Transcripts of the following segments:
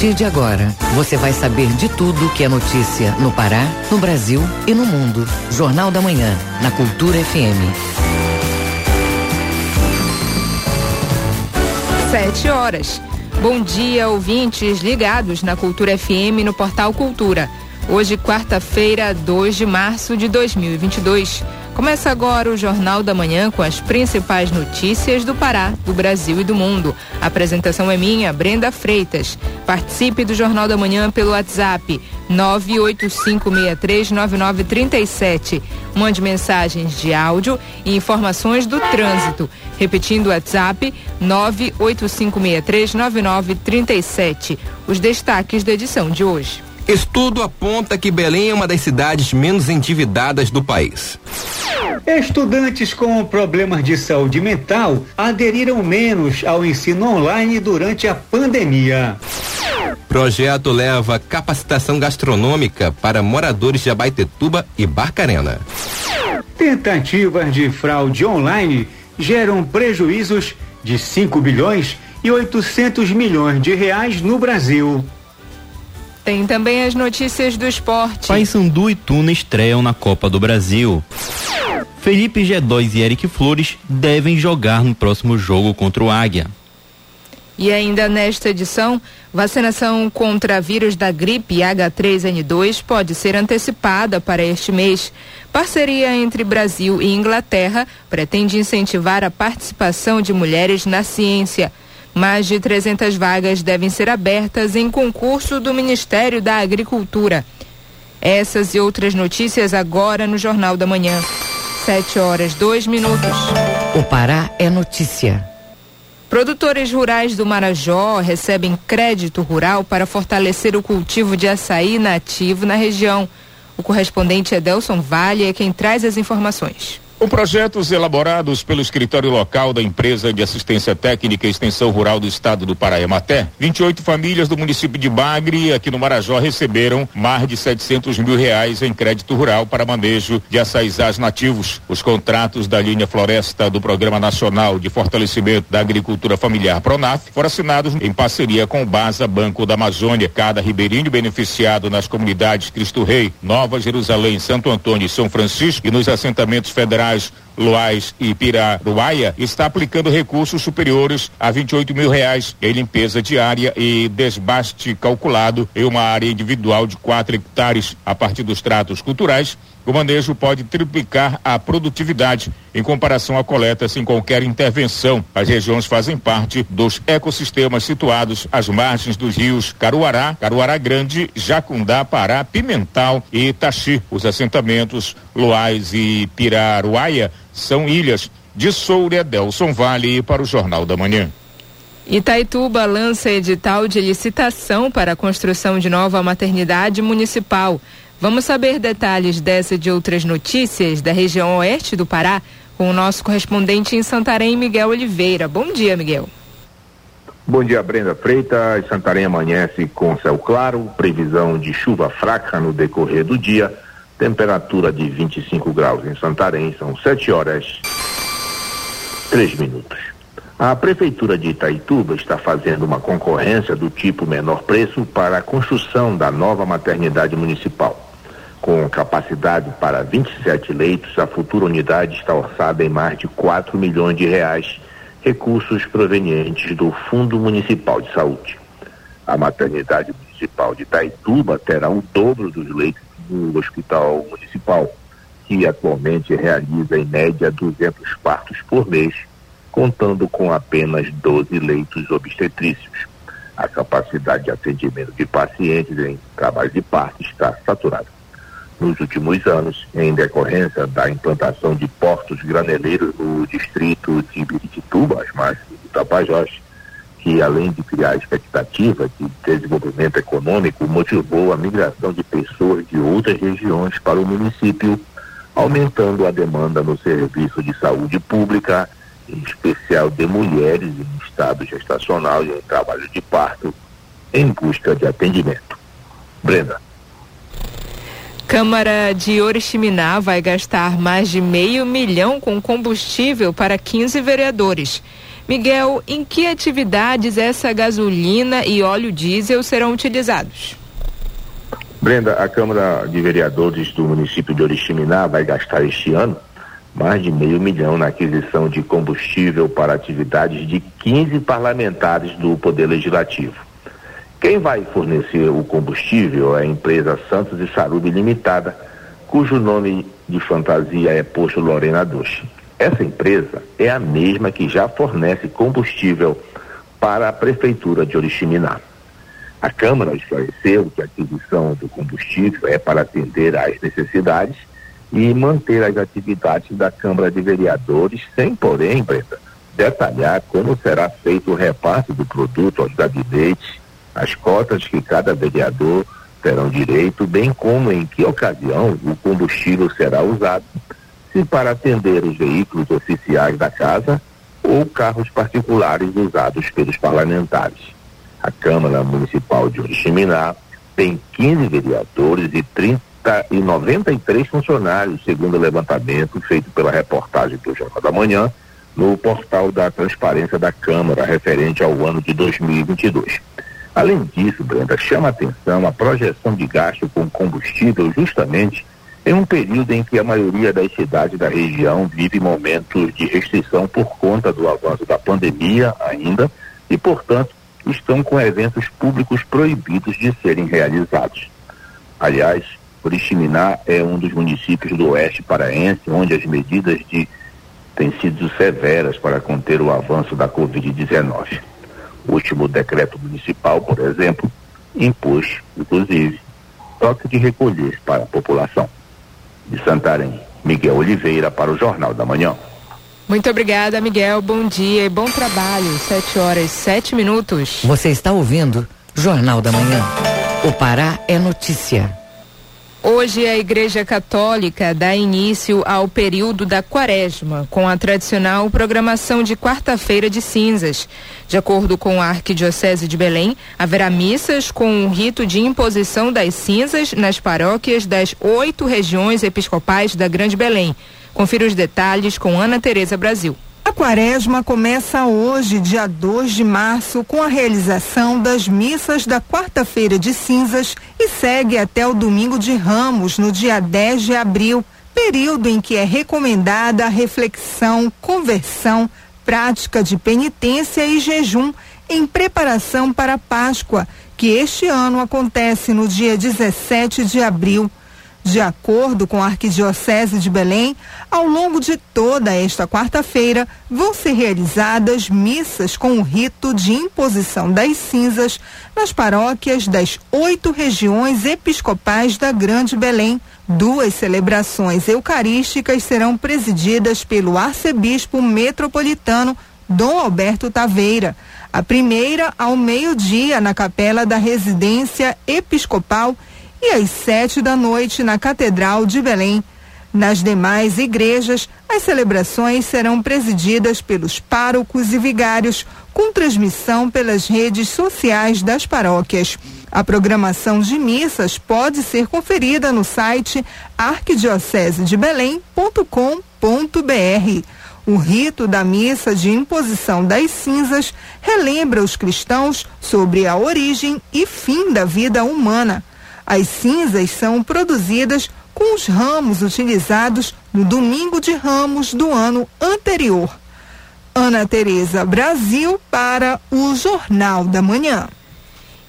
partir de agora, você vai saber de tudo que é notícia no Pará, no Brasil e no mundo. Jornal da Manhã, na Cultura FM. Sete horas. Bom dia, ouvintes ligados na Cultura FM no Portal Cultura. Hoje, quarta-feira, 2 de março de 2022. Começa agora o Jornal da Manhã com as principais notícias do Pará, do Brasil e do mundo. A apresentação é minha, Brenda Freitas. Participe do Jornal da Manhã pelo WhatsApp 985639937. Mande mensagens de áudio e informações do trânsito. Repetindo o WhatsApp 985639937. Os destaques da edição de hoje. Estudo aponta que Belém é uma das cidades menos endividadas do país. Estudantes com problemas de saúde mental aderiram menos ao ensino online durante a pandemia. Projeto leva capacitação gastronômica para moradores de Abaitetuba e Barcarena. Tentativas de fraude online geram prejuízos de 5 bilhões e 800 milhões de reais no Brasil. Tem também as notícias do esporte. Paysandu e Tuna estreiam na Copa do Brasil. Felipe G2 e Eric Flores devem jogar no próximo jogo contra o Águia. E ainda nesta edição, vacinação contra vírus da gripe H3N2 pode ser antecipada para este mês. Parceria entre Brasil e Inglaterra pretende incentivar a participação de mulheres na ciência. Mais de 300 vagas devem ser abertas em concurso do Ministério da Agricultura. Essas e outras notícias agora no Jornal da Manhã. Sete horas, dois minutos. O Pará é notícia. Produtores rurais do Marajó recebem crédito rural para fortalecer o cultivo de açaí nativo na região. O correspondente Edelson Vale é quem traz as informações. Com projetos elaborados pelo escritório local da empresa de assistência técnica e extensão rural do estado do Pará, Ematé, 28 famílias do município de Bagre, aqui no Marajó, receberam mais de 700 mil reais em crédito rural para manejo de açaizás nativos. Os contratos da linha Floresta do Programa Nacional de Fortalecimento da Agricultura Familiar Pronaf foram assinados em parceria com o Baza Banco da Amazônia. Cada ribeirinho beneficiado nas comunidades Cristo Rei, Nova Jerusalém, Santo Antônio e São Francisco e nos assentamentos federais Goiás, e Piraruaia está aplicando recursos superiores a 28 mil reais em limpeza diária e desbaste calculado em uma área individual de 4 hectares. A partir dos tratos culturais o manejo pode triplicar a produtividade em comparação à coleta sem qualquer intervenção. As regiões fazem parte dos ecossistemas situados às margens dos rios Caruará, Caruará Grande, Jacundá, Pará, Pimental e Itachi. Os assentamentos Loais e Piraruaia são ilhas de Soura, Delson Vale para o Jornal da Manhã. Itaituba lança edital de licitação para a construção de nova maternidade municipal. Vamos saber detalhes dessa e de outras notícias da região oeste do Pará com o nosso correspondente em Santarém, Miguel Oliveira. Bom dia, Miguel. Bom dia, Brenda Freitas. Santarém amanhece com céu claro, previsão de chuva fraca no decorrer do dia, temperatura de 25 graus em Santarém, são 7 horas 3 minutos. A Prefeitura de Itaituba está fazendo uma concorrência do tipo menor preço para a construção da nova maternidade municipal. Com capacidade para 27 leitos, a futura unidade está orçada em mais de 4 milhões de reais, recursos provenientes do Fundo Municipal de Saúde. A maternidade municipal de Itaituba terá o dobro dos leitos do Hospital Municipal, que atualmente realiza em média 200 partos por mês, contando com apenas 12 leitos obstetrícios. A capacidade de atendimento de pacientes em trabalho de parto está saturada nos últimos anos, em decorrência da implantação de portos graneleiros no distrito de Birituba, as margens do Tapajós, que além de criar expectativa de desenvolvimento econômico, motivou a migração de pessoas de outras regiões para o município, aumentando a demanda no serviço de saúde pública, em especial de mulheres em estado gestacional e em trabalho de parto, em busca de atendimento. Brenda. Câmara de Oriximiná vai gastar mais de meio milhão com combustível para 15 vereadores. Miguel, em que atividades essa gasolina e óleo diesel serão utilizados? Brenda, a Câmara de Vereadores do município de Oriximiná vai gastar este ano mais de meio milhão na aquisição de combustível para atividades de 15 parlamentares do Poder Legislativo. Quem vai fornecer o combustível é a empresa Santos e Sarubi Limitada, cujo nome de fantasia é Posto Lorena Duche. Essa empresa é a mesma que já fornece combustível para a Prefeitura de Oriximiná. A Câmara esclareceu que a aquisição do combustível é para atender às necessidades e manter as atividades da Câmara de Vereadores, sem, porém, Brenda, detalhar como será feito o repasse do produto aos gabinetes, as cotas que cada vereador terão direito, bem como em que ocasião o combustível será usado se para atender os veículos oficiais da casa ou carros particulares usados pelos parlamentares. A Câmara Municipal de Oriximiná tem 15 vereadores e 30 e 93 funcionários, segundo o levantamento feito pela reportagem do Jornal da Manhã no portal da Transparência da Câmara, referente ao ano de 2022. Além disso, Brenda, chama a atenção a projeção de gasto com combustível justamente em um período em que a maioria das cidades da região vive momentos de restrição por conta do avanço da pandemia ainda e, portanto, estão com eventos públicos proibidos de serem realizados. Aliás, Oriximiná é um dos municípios do oeste paraense onde as medidas de têm sido severas para conter o avanço da Covid-19. O último decreto municipal, por exemplo, impôs, inclusive, toque de recolher para a população de Santarém. Miguel Oliveira para o Jornal da Manhã. Muito obrigada, Miguel. Bom dia e bom trabalho. Sete horas, sete minutos. Você está ouvindo Jornal da Manhã. O Pará é notícia. Hoje a Igreja Católica dá início ao período da Quaresma, com a tradicional programação de quarta-feira de cinzas. De acordo com a Arquidiocese de Belém, haverá missas com o rito de imposição das cinzas nas paróquias das oito regiões episcopais da Grande Belém. Confira os detalhes com Ana Tereza Brasil. A quaresma começa hoje, dia 2 de março, com a realização das missas da quarta-feira de cinzas e segue até o domingo de Ramos, no dia 10 de abril, período em que é recomendada a reflexão, conversão, prática de penitência e jejum em preparação para a Páscoa, que este ano acontece no dia 17 de abril. De acordo com a Arquidiocese de Belém, ao longo de toda esta quarta-feira vão ser realizadas missas com o rito de imposição das cinzas nas paróquias das oito regiões episcopais da Grande Belém. Duas celebrações eucarísticas serão presididas pelo arcebispo metropolitano Dom Alberto Taveira. A primeira ao meio-dia na capela da residência episcopal e às sete da noite na Catedral de Belém. Nas demais igrejas, as celebrações serão presididas pelos párocos e vigários, com transmissão pelas redes sociais das paróquias. A programação de missas pode ser conferida no site arquidiocesedebelém.com.br. O rito da missa de imposição das cinzas relembra os cristãos sobre a origem e fim da vida humana. As cinzas são produzidas com os ramos utilizados no domingo de ramos do ano anterior. Ana Tereza Brasil para o Jornal da Manhã.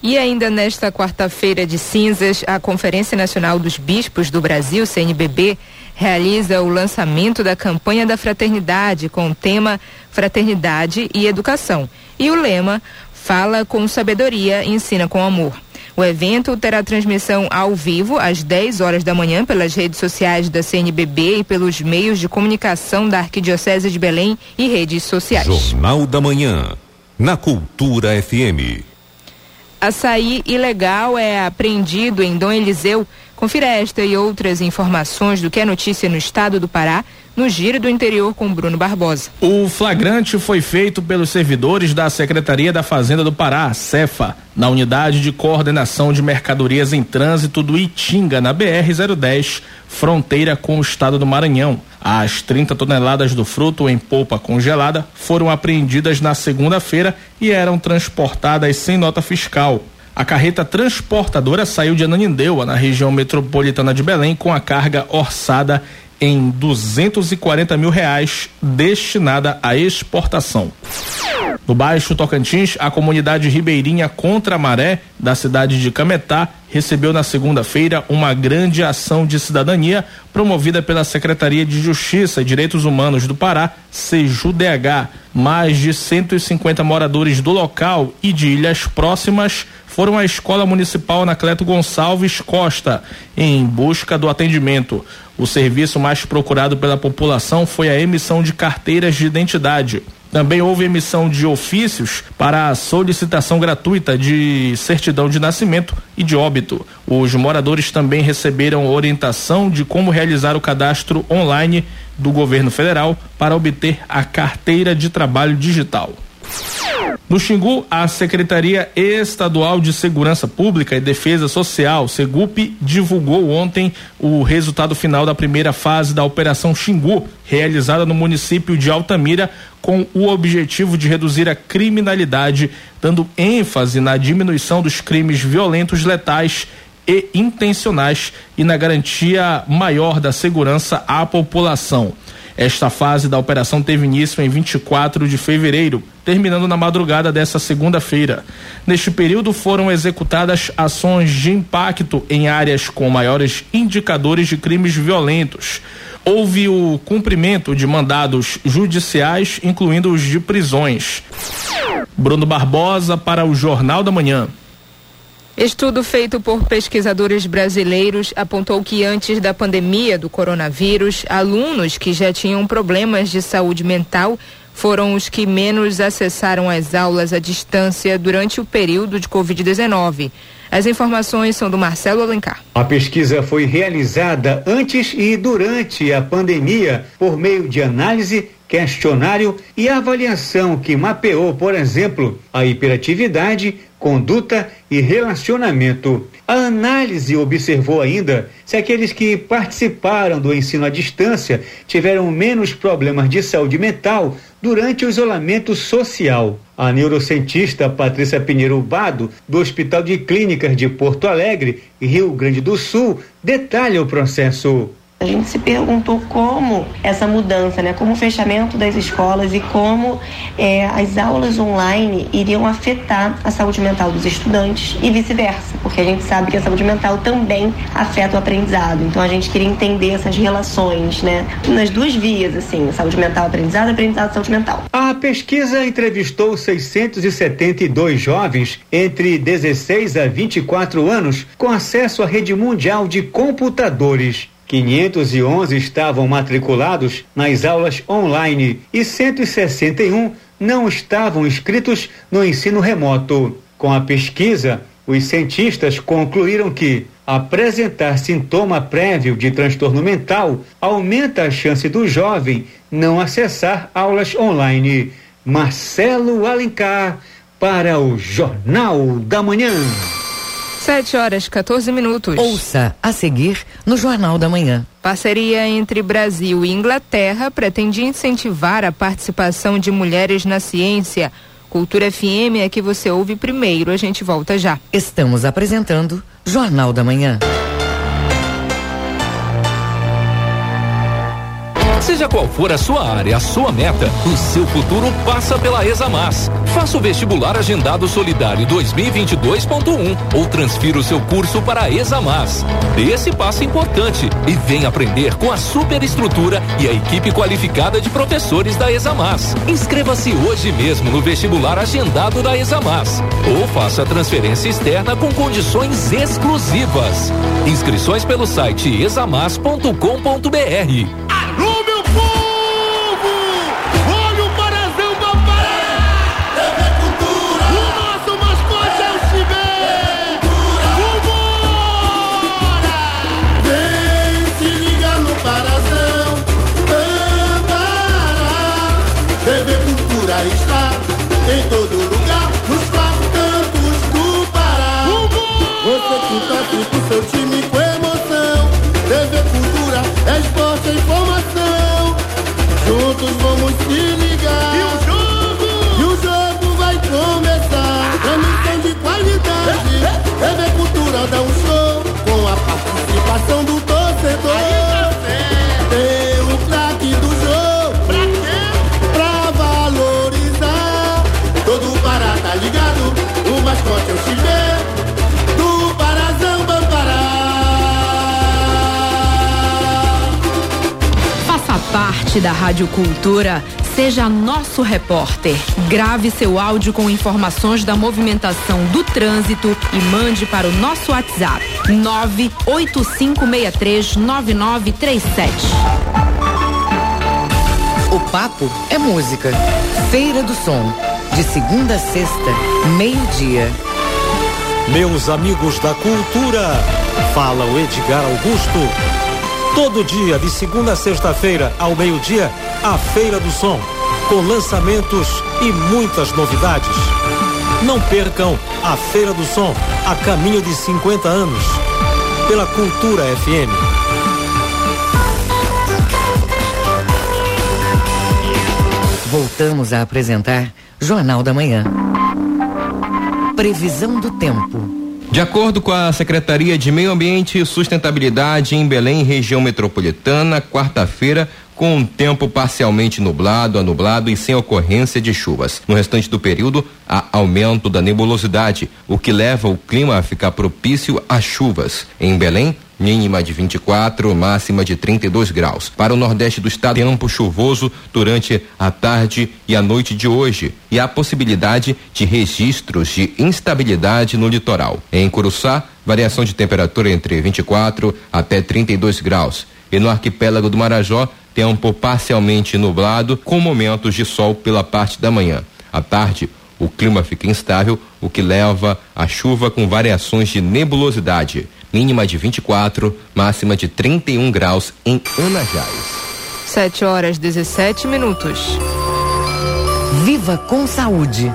E ainda nesta quarta-feira de cinzas, a Conferência Nacional dos Bispos do Brasil, CNBB, realiza o lançamento da campanha da fraternidade com o tema Fraternidade e Educação. E o lema Fala com sabedoria, ensina com amor. O evento terá transmissão ao vivo às 10 horas da manhã pelas redes sociais da CNBB e pelos meios de comunicação da Arquidiocese de Belém e redes sociais. Jornal da Manhã, na Cultura FM. Açaí ilegal é apreendido em Dom Eliseu Confira esta e outras informações do que é notícia no estado do Pará, no Giro do Interior com Bruno Barbosa. O flagrante foi feito pelos servidores da Secretaria da Fazenda do Pará, CEFA, na unidade de coordenação de mercadorias em trânsito do Itinga, na BR-010, fronteira com o estado do Maranhão. As 30 toneladas do fruto em polpa congelada foram apreendidas na segunda-feira e eram transportadas sem nota fiscal. A carreta transportadora saiu de Ananindeua, na região metropolitana de Belém, com a carga orçada em 240 mil reais destinada à exportação. No Baixo Tocantins, a comunidade ribeirinha Contra Maré, da cidade de Cametá, recebeu na segunda-feira uma grande ação de cidadania promovida pela Secretaria de Justiça e Direitos Humanos do Pará, SEJUDH. Mais de 150 moradores do local e de ilhas próximas foram à Escola Municipal Anacleto Gonçalves Costa em busca do atendimento. O serviço mais procurado pela população foi a emissão de carteiras de identidade. Também houve emissão de ofícios para a solicitação gratuita de certidão de nascimento e de óbito. Os moradores também receberam orientação de como realizar o cadastro online do governo federal para obter a carteira de trabalho digital. No Xingu, a Secretaria Estadual de Segurança Pública e Defesa Social, Segup, divulgou ontem o resultado final da primeira fase da Operação Xingu, realizada no município de Altamira, com o objetivo de reduzir a criminalidade, dando ênfase na diminuição dos crimes violentos letais e intencionais e na garantia maior da segurança à população. Esta fase da operação teve início em 24 de fevereiro, terminando na madrugada desta segunda-feira. Neste período foram executadas ações de impacto em áreas com maiores indicadores de crimes violentos. Houve o cumprimento de mandados judiciais, incluindo os de prisões. Bruno Barbosa para o Jornal da Manhã. Estudo feito por pesquisadores brasileiros apontou que antes da pandemia do coronavírus, alunos que já tinham problemas de saúde mental foram os que menos acessaram as aulas à distância durante o período de Covid-19. As informações são do Marcelo Alencar. A pesquisa foi realizada antes e durante a pandemia por meio de análise questionário e avaliação que mapeou, por exemplo, a hiperatividade, conduta e relacionamento. A análise observou ainda se aqueles que participaram do ensino à distância tiveram menos problemas de saúde mental durante o isolamento social. A neurocientista Patrícia Pinheiro Bado, do Hospital de Clínicas de Porto Alegre, Rio Grande do Sul, detalha o processo. A gente se perguntou como essa mudança, né, como o fechamento das escolas e como é, as aulas online iriam afetar a saúde mental dos estudantes e vice-versa, porque a gente sabe que a saúde mental também afeta o aprendizado. Então a gente queria entender essas relações, né, nas duas vias, assim, saúde mental, aprendizado, aprendizado, saúde mental. A pesquisa entrevistou 672 jovens entre 16 a 24 anos com acesso à rede mundial de computadores. 511 estavam matriculados nas aulas online e 161 não estavam inscritos no ensino remoto. Com a pesquisa, os cientistas concluíram que apresentar sintoma prévio de transtorno mental aumenta a chance do jovem não acessar aulas online. Marcelo Alencar para o Jornal da Manhã. 7 horas 14 minutos. Ouça a seguir no Jornal da Manhã. Parceria entre Brasil e Inglaterra pretende incentivar a participação de mulheres na ciência. Cultura FM é que você ouve primeiro. A gente volta já. Estamos apresentando Jornal da Manhã. Seja qual for a sua área, a sua meta, o seu futuro passa pela Examas. Faça o vestibular agendado solidário 2022.1 ou transfira o seu curso para a Examas. Dê esse passo importante e venha aprender com a superestrutura e a equipe qualificada de professores da Examas. Inscreva-se hoje mesmo no vestibular agendado da Examas ou faça a transferência externa com condições exclusivas. Inscrições pelo site examas.com.br. Alô, seu time com emoção. TV Cultura é esporte, e informação. Juntos vamos se ligar. E o jogo? E o jogo vai começar. Transmissão de qualidade. TV Cultura dá um show com a participação do ouvinte da Rádio Cultura, seja nosso repórter. Grave seu áudio com informações da movimentação do trânsito e mande para o nosso WhatsApp 985639937. O papo é música. Feira do Som. De segunda a sexta, meio-dia. Meus amigos da cultura, fala o Edgar Augusto. Todo dia, de segunda a sexta-feira, ao meio-dia, a Feira do Som, com lançamentos e muitas novidades. Não percam a Feira do Som, a caminho de 50 anos, pela Cultura FM. Voltamos a apresentar Jornal da Manhã. Previsão do tempo. De acordo com a Secretaria de Meio Ambiente e Sustentabilidade em Belém, região metropolitana, quarta-feira com um tempo parcialmente nublado a nublado e sem ocorrência de chuvas. No restante do período, há aumento da nebulosidade, o que leva o clima a ficar propício a chuvas. Em Belém, mínima de 24, máxima de 32 graus. Para o nordeste do estado, tempo chuvoso durante a tarde e a noite de hoje e há possibilidade de registros de instabilidade no litoral. Em Curuçá, variação de temperatura entre 24 até 32 graus. E no arquipélago do Marajó, tempo parcialmente nublado com momentos de sol pela parte da manhã. À tarde, o clima fica instável, o que leva a chuva com variações de nebulosidade mínima de 24, máxima de 31 graus em Anajás. 7 horas 17 minutos. Viva com saúde.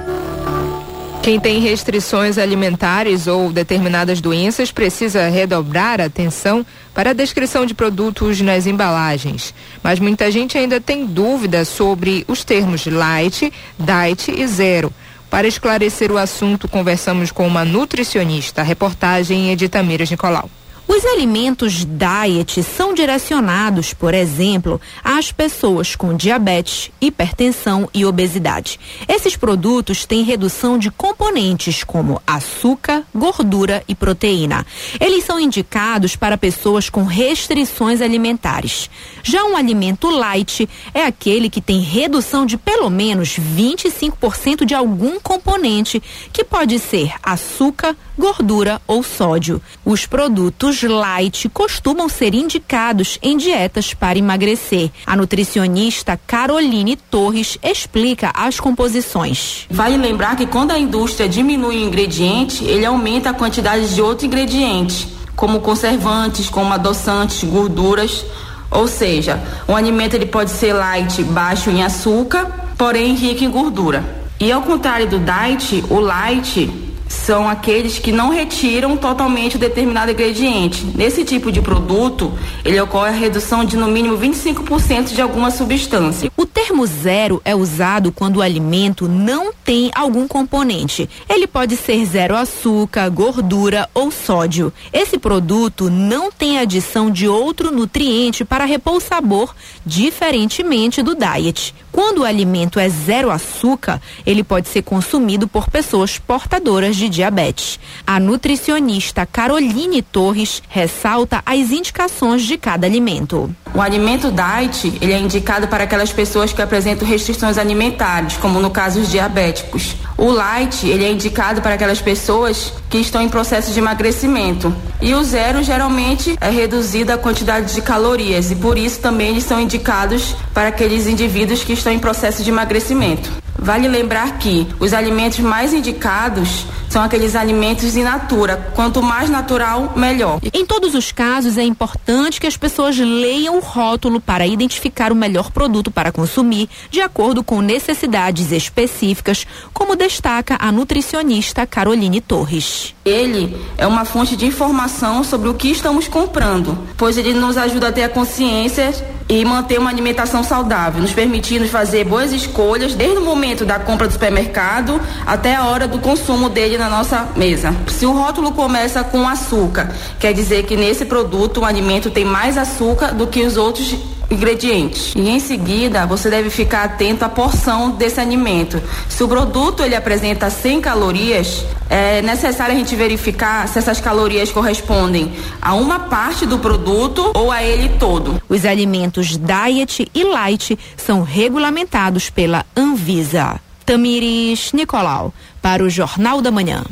Quem tem restrições alimentares ou determinadas doenças precisa redobrar a atenção para a descrição de produtos nas embalagens. Mas muita gente ainda tem dúvidas sobre os termos light, diet e zero. Para esclarecer o assunto, conversamos com uma nutricionista. Reportagem de Tamires Nicolau. Os alimentos diet são direcionados, por exemplo, às pessoas com diabetes, hipertensão e obesidade. Esses produtos têm redução de componentes como açúcar, gordura e proteína. Eles são indicados para pessoas com restrições alimentares. Já um alimento light é aquele que tem redução de pelo menos 25% de algum componente, que pode ser açúcar, gordura ou sódio. Os produtos light costumam ser indicados em dietas para emagrecer. A nutricionista Caroline Torres explica as composições. Vale lembrar que quando a indústria diminui o ingrediente, ele aumenta a quantidade de outro ingrediente, como conservantes, como adoçantes, gorduras. Ou seja, um alimento ele pode ser light, baixo em açúcar, porém rico em gordura. E ao contrário do diet, o light são aqueles que não retiram totalmente determinado ingrediente. Nesse tipo de produto, ele ocorre a redução de no mínimo 25% de alguma substância. O termo zero é usado quando o alimento não tem algum componente. Ele pode ser zero açúcar, gordura ou sódio. Esse produto não tem adição de outro nutriente para repor o sabor, diferentemente do diet. Quando o alimento é zero açúcar, ele pode ser consumido por pessoas portadoras de diabetes. A nutricionista Caroline Torres ressalta as indicações de cada alimento. O alimento diet, ele é indicado para aquelas pessoas que apresentam restrições alimentares, como no caso os diabéticos. O light, ele é indicado para aquelas pessoas que estão em processo de emagrecimento. E o zero geralmente é reduzida a quantidade de calorias e por isso também eles são indicados para aqueles indivíduos que estão em processo de emagrecimento. Vale lembrar que os alimentos mais indicados são aqueles alimentos in natura. Quanto mais natural, melhor. Em todos os casos, é importante que as pessoas leiam o rótulo para identificar o melhor produto para consumir, de acordo com necessidades específicas, como destaca a nutricionista Caroline Torres. Ele é uma fonte de informação sobre o que estamos comprando, pois ele nos ajuda a ter a consciência e manter uma alimentação saudável, nos permitindo fazer boas escolhas desde o momento da compra do supermercado até a hora do consumo dele na nossa mesa. Se o rótulo começa com açúcar, quer dizer que nesse produto o alimento tem mais açúcar do que os outros ingredientes. E em seguida, você deve ficar atento à porção desse alimento. Se o produto ele apresenta 100 calorias, é necessário a gente verificar se essas calorias correspondem a uma parte do produto ou a ele todo. Os alimentos diet e light são regulamentados pela Anvisa. Tamires Nicolau, para o Jornal da Manhã.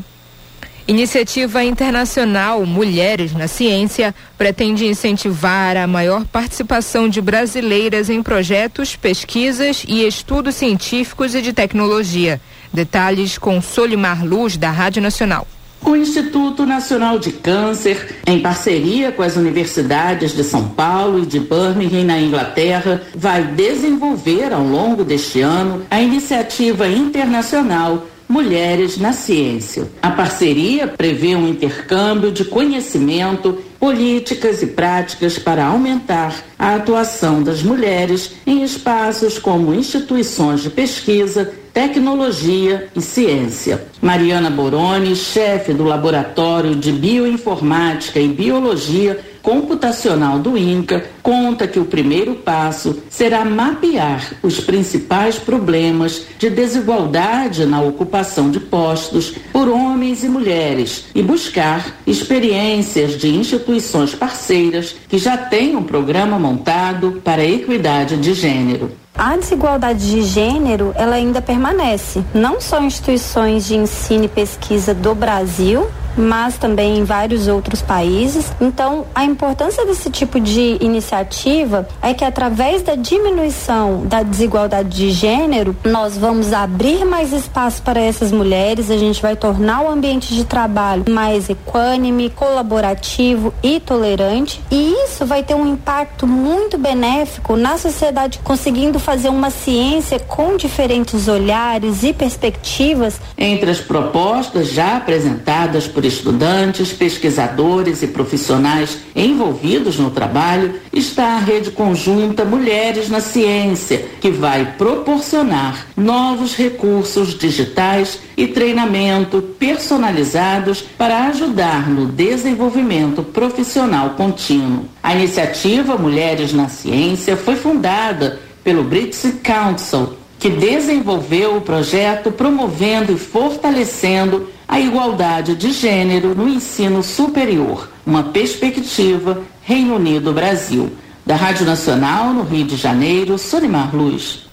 Iniciativa internacional Mulheres na Ciência pretende incentivar a maior participação de brasileiras em projetos, pesquisas e estudos científicos e de tecnologia. Detalhes com Solimar Luz, da Rádio Nacional. O Instituto Nacional de Câncer, em parceria com as universidades de São Paulo e de Birmingham, na Inglaterra, vai desenvolver ao longo deste ano a iniciativa internacional Mulheres na Ciência. A parceria prevê um intercâmbio de conhecimento, políticas e práticas para aumentar a atuação das mulheres em espaços como instituições de pesquisa, tecnologia e ciência. Mariana Boroni, chefe do Laboratório de Bioinformática e Biologia computacional do INCA conta que o primeiro passo será mapear os principais problemas de desigualdade na ocupação de postos por homens e mulheres e buscar experiências de instituições parceiras que já têm um programa montado para a equidade de gênero. A desigualdade de gênero, ela ainda permanece, não só em instituições de ensino e pesquisa do Brasil, mas também em vários outros países. Então, a importância desse tipo de iniciativa é que através da diminuição da desigualdade de gênero, nós vamos abrir mais espaço para essas mulheres, a gente vai tornar o ambiente de trabalho mais equânime, colaborativo e tolerante, e isso vai ter um impacto muito benéfico na sociedade, conseguindo fazer uma ciência com diferentes olhares e perspectivas. Entre as propostas já apresentadas por estudantes, pesquisadores e profissionais envolvidos no trabalho está a rede conjunta Mulheres na Ciência, que vai proporcionar novos recursos digitais e treinamento personalizados para ajudar no desenvolvimento profissional contínuo. A iniciativa Mulheres na Ciência foi fundada pelo British Council, que desenvolveu o projeto promovendo e fortalecendo a igualdade de gênero no ensino superior, uma perspectiva Reino Unido-Brasil. Da Rádio Nacional, no Rio de Janeiro, Solimar Luz.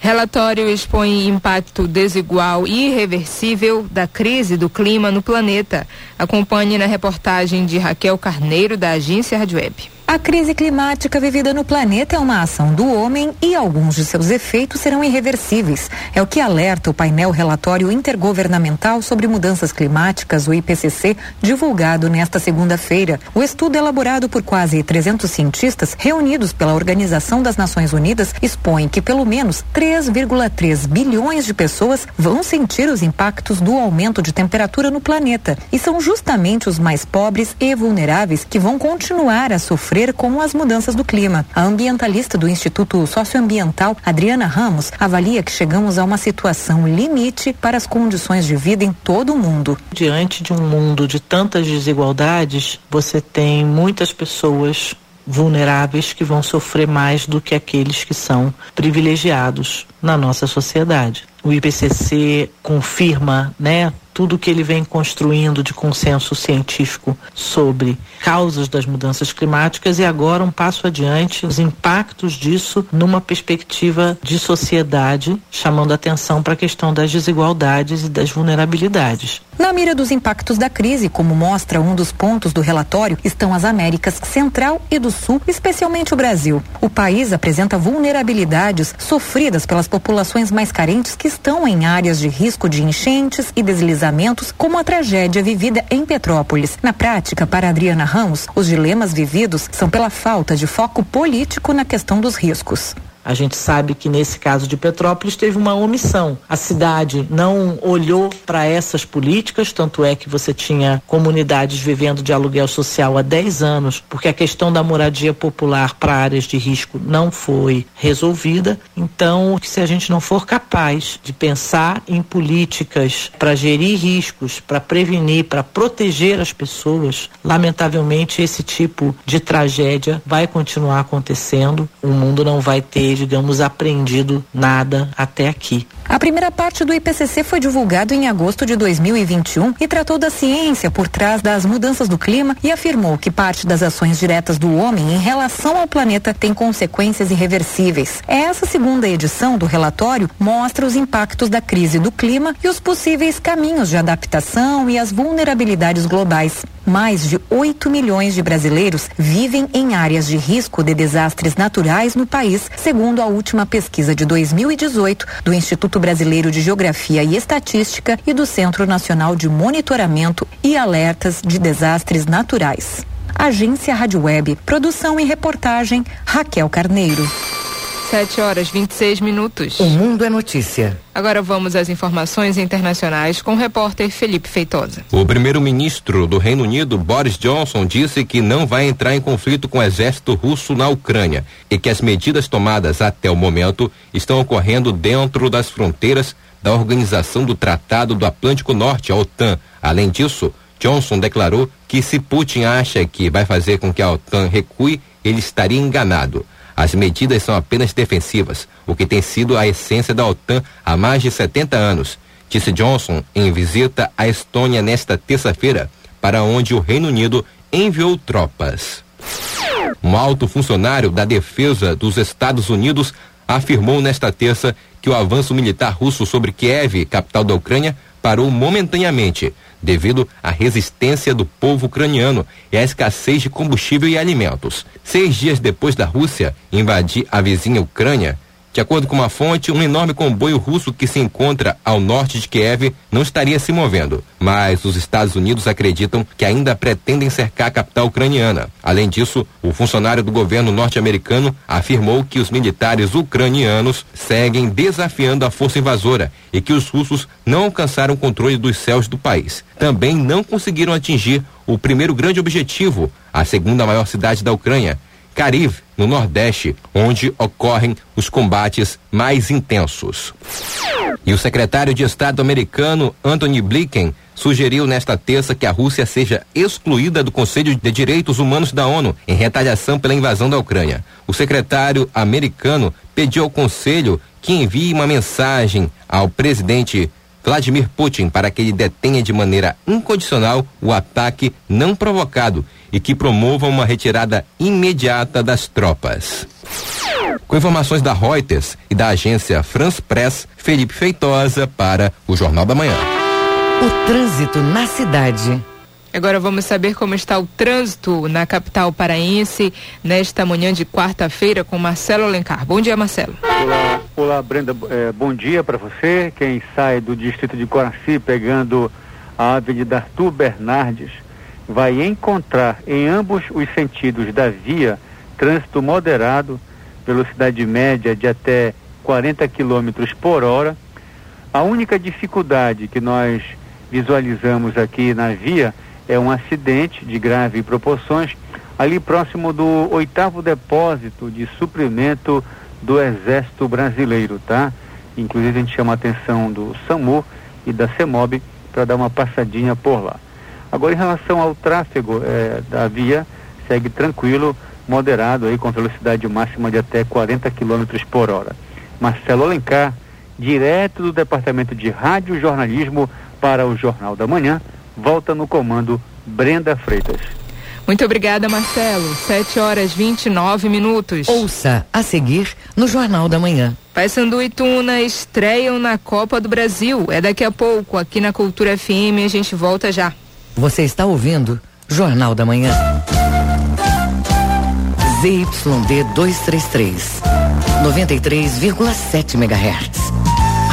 Relatório expõe impacto desigual e irreversível da crise do clima no planeta. Acompanhe na reportagem de Raquel Carneiro, da agência Rádio Web. A crise climática vivida no planeta é uma ação do homem e alguns de seus efeitos serão irreversíveis. É o que alerta o painel Relatório Intergovernamental sobre Mudanças Climáticas, o IPCC, divulgado nesta segunda-feira. O estudo elaborado por quase 300 cientistas reunidos pela Organização das Nações Unidas expõe que pelo menos 3,3 bilhões de pessoas vão sentir os impactos do aumento de temperatura no planeta e são justamente os mais pobres e vulneráveis que vão continuar a sofrer com as mudanças do clima. A ambientalista do Instituto Socioambiental, Adriana Ramos, avalia que chegamos a uma situação limite para as condições de vida em todo o mundo. Diante de um mundo de tantas desigualdades, você tem muitas pessoas vulneráveis que vão sofrer mais do que aqueles que são privilegiados na nossa sociedade. O IPCC confirma, né, tudo que ele vem construindo de consenso científico sobre causas das mudanças climáticas e agora um passo adiante, os impactos disso numa perspectiva de sociedade, chamando atenção para a questão das desigualdades e das vulnerabilidades. Na mira dos impactos da crise, como mostra um dos pontos do relatório, estão as Américas Central e do Sul, especialmente o Brasil. O país apresenta vulnerabilidades sofridas pelas populações mais carentes que estão em áreas de risco de enchentes e deslizamentos, como a tragédia vivida em Petrópolis. Na prática, para Adriana Ramos, os dilemas vividos são pela falta de foco político na questão dos riscos. A gente sabe que nesse caso de Petrópolis teve uma omissão. A cidade não olhou para essas políticas, tanto é que você tinha comunidades vivendo de aluguel social há 10 anos, porque a questão da moradia popular para áreas de risco não foi resolvida. Então, se a gente não for capaz de pensar em políticas para gerir riscos, para prevenir, para proteger as pessoas, lamentavelmente esse tipo de tragédia vai continuar acontecendo. O mundo não vai ter, digamos, aprendido nada até aqui. A primeira parte do IPCC foi divulgado em agosto de 2021 e tratou da ciência por trás das mudanças do clima e afirmou que parte das ações diretas do homem em relação ao planeta tem consequências irreversíveis. Essa segunda edição do relatório mostra os impactos da crise do clima e os possíveis caminhos de adaptação e as vulnerabilidades globais. Mais de 8 milhões de brasileiros vivem em áreas de risco de desastres naturais no país, segundo a última pesquisa de 2018 do Instituto Brasileiro de Geografia e Estatística e do Centro Nacional de Monitoramento e Alertas de Desastres Naturais. Agência Rádio Web, produção e reportagem Raquel Carneiro. 7 horas 26 minutos. O mundo é notícia. Agora vamos às informações internacionais com o repórter Felipe Feitosa. O primeiro-ministro do Reino Unido, Boris Johnson, disse que não vai entrar em conflito com o exército russo na Ucrânia e que as medidas tomadas até o momento estão ocorrendo dentro das fronteiras da Organização do Tratado do Atlântico Norte, a OTAN. Além disso, Johnson declarou que se Putin acha que vai fazer com que a OTAN recue, ele estaria enganado. As medidas são apenas defensivas, o que tem sido a essência da OTAN há mais de 70 anos, disse Johnson em visita à Estônia nesta terça-feira, para onde o Reino Unido enviou tropas. Um alto funcionário da defesa dos Estados Unidos afirmou nesta terça que o avanço militar russo sobre Kiev, capital da Ucrânia, parou momentaneamente, devido à resistência do povo ucraniano e à escassez de combustível e alimentos. Seis dias depois da Rússia invadir a vizinha Ucrânia, de acordo com uma fonte, um enorme comboio russo que se encontra ao norte de Kiev não estaria se movendo, mas os Estados Unidos acreditam que ainda pretendem cercar a capital ucraniana. Além disso, o funcionário do governo norte-americano afirmou que os militares ucranianos seguem desafiando a força invasora e que os russos não alcançaram o controle dos céus do país. Também não conseguiram atingir o primeiro grande objetivo, a segunda maior cidade da Ucrânia, Kariv, no Nordeste, onde ocorrem os combates mais intensos. E o secretário de Estado americano, Anthony Blinken, sugeriu nesta terça que a Rússia seja excluída do Conselho de Direitos Humanos da ONU em retaliação pela invasão da Ucrânia. O secretário americano pediu ao Conselho que envie uma mensagem ao presidente Vladimir Putin para que ele detenha de maneira incondicional o ataque não provocado e que promova uma retirada imediata das tropas. Com informações da Reuters e da agência France Press, Felipe Feitosa para o Jornal da Manhã. O trânsito na cidade. Agora vamos saber como está o trânsito na capital paraense nesta manhã de quarta-feira com Marcelo Alencar. Bom dia, Marcelo. Olá, olá Brenda. É, bom dia para você. Quem sai do distrito de Coraci pegando a Avenida Arthur Bernardes vai encontrar em ambos os sentidos da via trânsito moderado, velocidade média de até 40 km por hora. A única dificuldade que nós visualizamos aqui na via é um acidente de grave proporções ali próximo do oitavo depósito de suprimento do Exército Brasileiro, tá? Inclusive a gente chama a atenção do SAMU e da CEMOB para dar uma passadinha por lá. Agora, em relação ao tráfego é, da via, segue tranquilo, moderado aí com velocidade máxima de até 40 km por hora. Marcelo Alencar, direto do Departamento de Rádio Jornalismo para o Jornal da Manhã, volta no comando Brenda Freitas. Muito obrigada, Marcelo. 7 horas 29 minutos. Ouça a seguir no Jornal da Manhã. Paysandu e Tuna estreiam na Copa do Brasil. É daqui a pouco, aqui na Cultura FM. A gente volta já. Você está ouvindo Jornal da Manhã. ZYD 233, 93,7 MHz.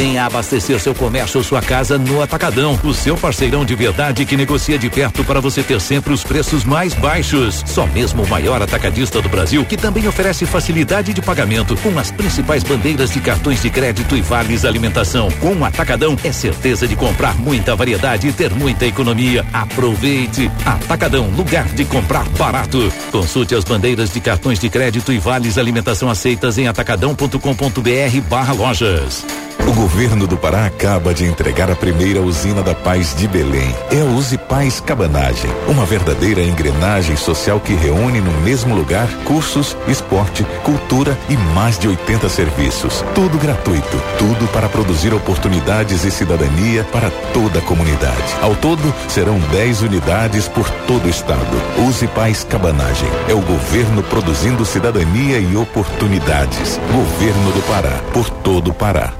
Venha abastecer seu comércio ou sua casa no Atacadão, o seu parceirão de verdade que negocia de perto para você ter sempre os preços mais baixos. Só mesmo o maior atacadista do Brasil, que também oferece facilidade de pagamento com as principais bandeiras de cartões de crédito e vales alimentação. Com o Atacadão é certeza de comprar muita variedade e ter muita economia. Aproveite! Atacadão, lugar de comprar barato. Consulte as bandeiras de cartões de crédito e vales alimentação aceitas em atacadão.com.br barra lojas. O governo do Pará acaba de entregar a primeira usina da paz de Belém. É a Use Paz Cabanagem, uma verdadeira engrenagem social que reúne no mesmo lugar cursos, esporte, cultura e mais de 80 serviços. Tudo gratuito, tudo para produzir oportunidades e cidadania para toda a comunidade. Ao todo, serão 10 unidades por todo o estado. Use Paz Cabanagem. É o governo produzindo cidadania e oportunidades. Governo do Pará, por todo o Pará.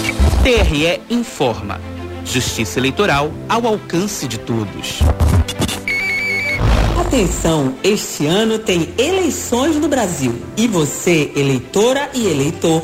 TRE informa. Justiça eleitoral ao alcance de todos. Atenção, este ano tem eleições no Brasil e você, eleitora e eleitor,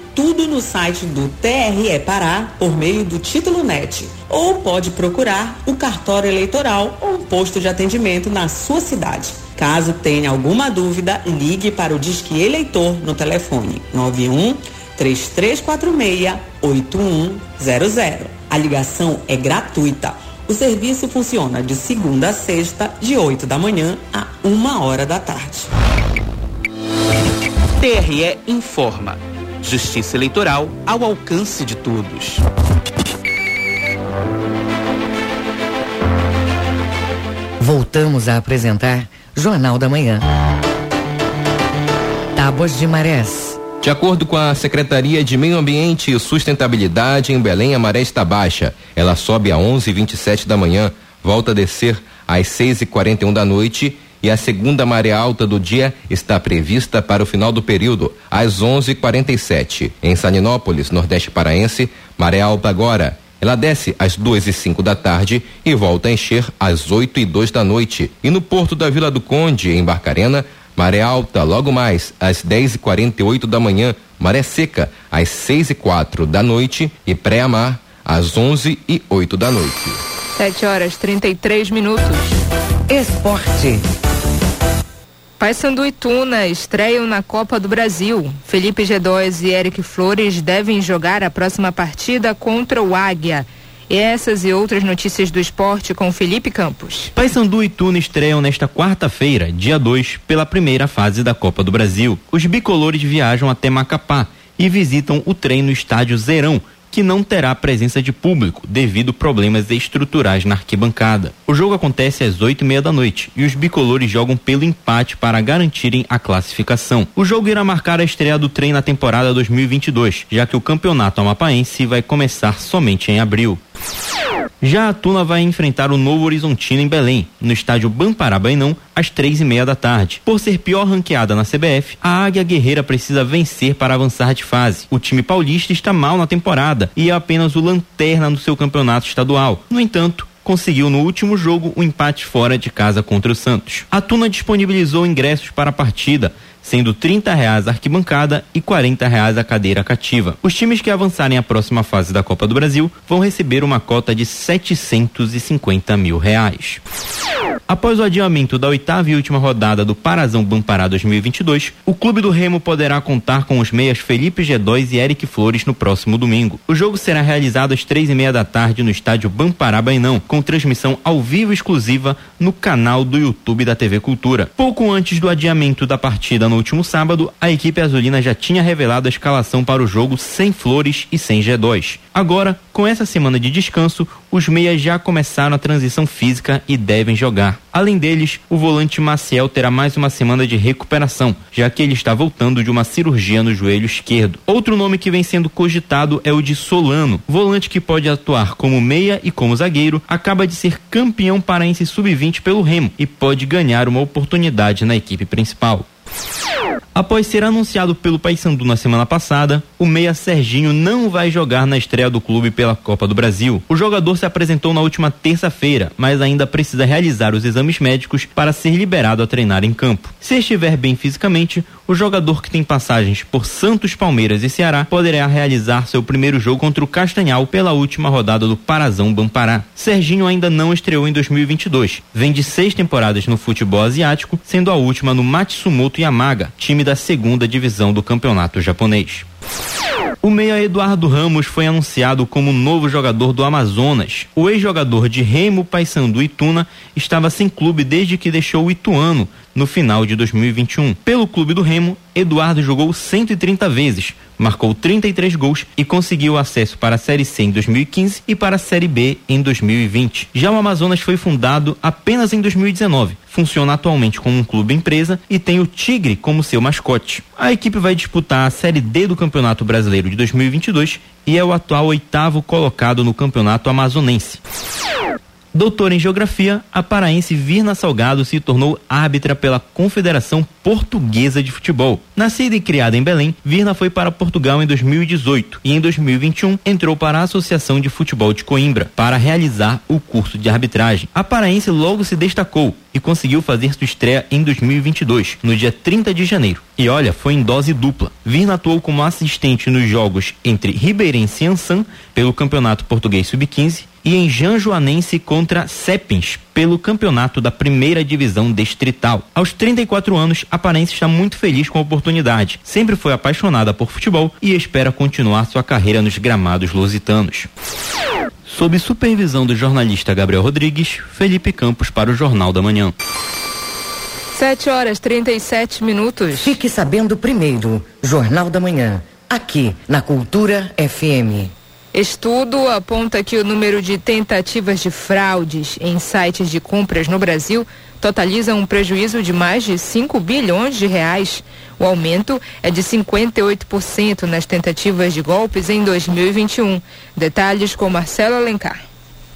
tudo no site do TRE Pará por meio do Título Net ou pode procurar o cartório eleitoral ou um posto de atendimento na sua cidade. Caso tenha alguma dúvida, ligue para o Disque Eleitor no telefone 91 3346 8100. A ligação é gratuita. O serviço funciona de segunda a sexta, de 8 da manhã a 1 hora da tarde. TRE informa. Justiça eleitoral ao alcance de todos. Voltamos a apresentar Jornal da Manhã. Tábuas de Marés. De acordo com a Secretaria de Meio Ambiente e Sustentabilidade, em Belém a maré está baixa. Ela sobe a 11:27 da manhã, volta a descer às 6h41 da noite e a segunda maré alta do dia está prevista para o final do período, às 11:47. Em Saninópolis, Nordeste Paraense, maré alta agora. Ela desce às duas e cinco da tarde e volta a encher às oito e dois da noite. E no porto da Vila do Conde, em Barcarena, maré alta logo mais às dez e quarenta e oito da manhã, maré seca às seis e quatro da noite e pré-amar às onze e oito da noite. 7 horas 33 minutos. Esporte. Paysandu e Tuna estreiam na Copa do Brasil. Felipe G2 e Eric Flores devem jogar a próxima partida contra o Águia. E essas e outras notícias do esporte com Felipe Campos. Paysandu e Tuna estreiam nesta quarta-feira, dia 2, pela primeira fase da Copa do Brasil. Os bicolores viajam até Macapá e visitam o treino estádio Zerão, que não terá presença de público devido problemas estruturais na arquibancada. O jogo acontece às oito e meia da noite e os bicolores jogam pelo empate para garantirem a classificação. O jogo irá marcar a estreia do trem na temporada 2022, já que o campeonato amapaense vai começar somente em abril. Já a Tuna vai enfrentar o Novo Horizontino em Belém, no estádio Bamparabainão, às três e meia da tarde. Por ser pior ranqueada na CBF, a Águia Guerreira precisa vencer para avançar de fase. O time paulista está mal na temporada e é apenas o lanterna no seu campeonato estadual. No entanto, conseguiu no último jogo um empate fora de casa contra o Santos. A Tuna disponibilizou ingressos para a partida, sendo 30 reais a arquibancada e 40 reais a cadeira cativa. Os times que avançarem à próxima fase da Copa do Brasil vão receber uma cota de 750 mil reais. Após o adiamento da oitava e última rodada do Parazão Bampará 2022, o Clube do Remo poderá contar com os meias Felipe G2 e Eric Flores no próximo domingo. O jogo será realizado às três e meia da tarde no estádio Bampará Bainão, com transmissão ao vivo exclusiva no canal do YouTube da TV Cultura. Pouco antes do adiamento da partida no último sábado, a equipe azulina já tinha revelado a escalação para o jogo sem Flores e sem G2. Agora, com essa semana de descanso, os meias já começaram a transição física e devem jogar. Além deles, o volante Maciel terá mais uma semana de recuperação, já que ele está voltando de uma cirurgia no joelho esquerdo. Outro nome que vem sendo cogitado é o de Solano, volante que pode atuar como meia e como zagueiro, acaba de ser campeão paraense sub-20 pelo Remo e pode ganhar uma oportunidade na equipe principal. Após ser anunciado pelo Paysandu na semana passada, o meia Serginho não vai jogar na estreia do clube pela Copa do Brasil. O jogador se apresentou na última terça-feira, mas ainda precisa realizar os exames médicos para ser liberado a treinar em campo. Se estiver bem fisicamente, o jogador que tem passagens por Santos, Palmeiras e Ceará poderá realizar seu primeiro jogo contra o Castanhal pela última rodada do Parazão Bampará. Serginho ainda não estreou em 2022. Vem de seis temporadas no futebol asiático, sendo a última no Matsumoto Yamaga, time da segunda divisão do campeonato japonês. O meia Eduardo Ramos foi anunciado como novo jogador do Amazonas. O ex-jogador de Remo, Paysandu e Tuna estava sem clube desde que deixou o Ituano no final de 2021. Pelo clube do Remo, Eduardo jogou 130 vezes, marcou 33 gols e conseguiu acesso para a Série C em 2015 e para a Série B em 2020. Já o Amazonas foi fundado apenas em 2019. Funciona atualmente como um clube empresa e tem o Tigre como seu mascote. A equipe vai disputar a Série D do Campeonato Brasileiro de 2022 e é o atual oitavo colocado no Campeonato Amazonense. Doutora em Geografia, a paraense Virna Salgado se tornou árbitra pela Confederação Portuguesa de Futebol. Nascida e criada em Belém, Virna foi para Portugal em 2018 e em 2021 entrou para a Associação de Futebol de Coimbra para realizar o curso de arbitragem. A paraense logo se destacou e conseguiu fazer sua estreia em 2022, no dia 30 de janeiro. E olha, foi em dose dupla. Virna atuou como assistente nos jogos entre Ribeirense e Ansan pelo Campeonato Português Sub-15 e em Jean Joanense contra Sepins pelo campeonato da primeira divisão distrital. Aos 34 anos, a Parense está muito feliz com a oportunidade. Sempre foi apaixonada por futebol e espera continuar sua carreira nos gramados lusitanos. Sob supervisão do jornalista Gabriel Rodrigues, Felipe Campos para o Jornal da Manhã. 7 horas 37 minutos. Fique sabendo primeiro, Jornal da Manhã, aqui na Cultura FM. Estudo aponta que o número de tentativas de fraudes em sites de compras no Brasil totaliza um prejuízo de mais de 5 bilhões de reais. O aumento é de 58% nas tentativas de golpes em 2021. Detalhes com Marcelo Alencar.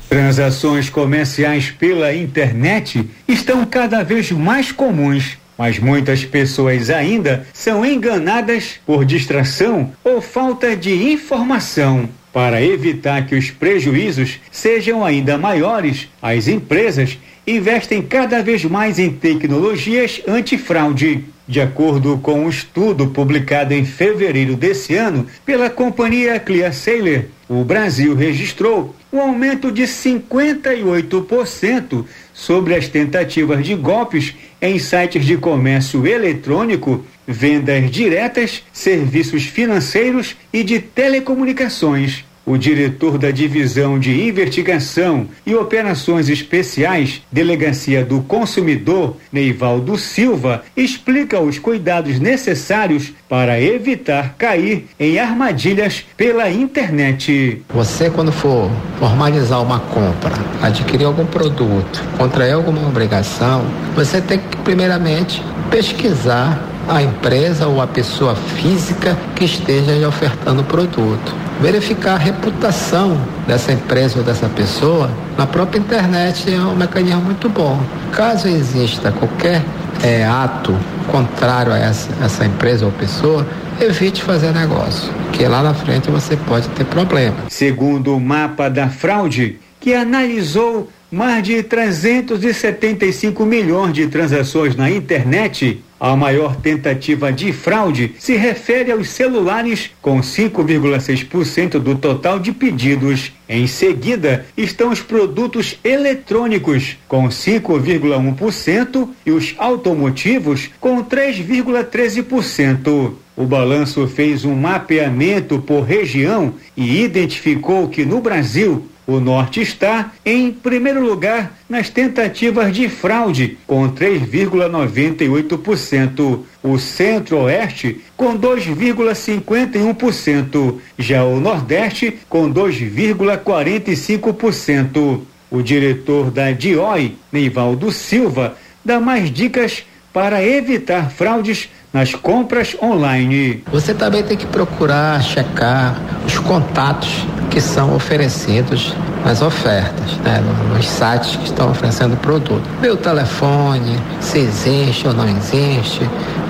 Transações comerciais pela internet estão cada vez mais comuns. Mas muitas pessoas ainda são enganadas por distração ou falta de informação. Para evitar que os prejuízos sejam ainda maiores, as empresas investem cada vez mais em tecnologias antifraude. De acordo com um estudo publicado em fevereiro desse ano pela companhia ClearSailor, o Brasil registrou um aumento de 58% sobre as tentativas de golpes em sites de comércio eletrônico, vendas diretas, serviços financeiros e de telecomunicações. O diretor da Divisão de Investigação e Operações Especiais, Delegacia do Consumidor, Neivaldo Silva, explica os cuidados necessários para evitar cair em armadilhas pela internet. Você, quando for formalizar uma compra, adquirir algum produto, contrair alguma obrigação, você tem que, primeiramente, pesquisar a empresa ou a pessoa física que esteja ofertando o produto verificar a reputação dessa empresa ou dessa pessoa na própria internet é um mecanismo muito bom. Caso exista qualquer é, ato contrário a essa, essa empresa ou pessoa, evite fazer negócio, que lá na frente você pode ter problema. Segundo o mapa da fraude, que analisou mais de 375 milhões de transações na internet, A maior tentativa de fraude se refere aos celulares, com 5,6% do total de pedidos. Em seguida, estão os produtos eletrônicos, com 5,1%, e os automotivos, com 3,13%. O balanço fez um mapeamento por região e identificou que no Brasil o Norte está em primeiro lugar nas tentativas de fraude, com 3,98%. O Centro-Oeste, com 2,51%. Já o Nordeste, com 2,45%. O diretor da DIOI, Neivaldo Silva, dá mais dicas para evitar fraudes nas compras online. Você também tem que procurar checar os contatos que são oferecidos nas ofertas, né, nos sites que estão oferecendo o produto. Ver o telefone, se existe ou não existe,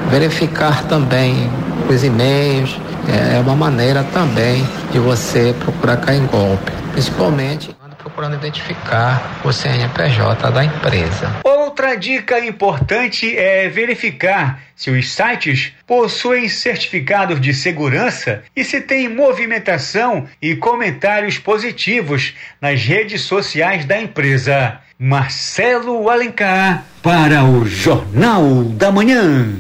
verificar também os e-mails, é uma maneira também de você procurar cair em golpe, principalmente procurando identificar o CNPJ da empresa. Outra dica importante é verificar se os sites possuem certificados de segurança e se tem movimentação e comentários positivos nas redes sociais da empresa. Marcelo Alencar para o Jornal da Manhã.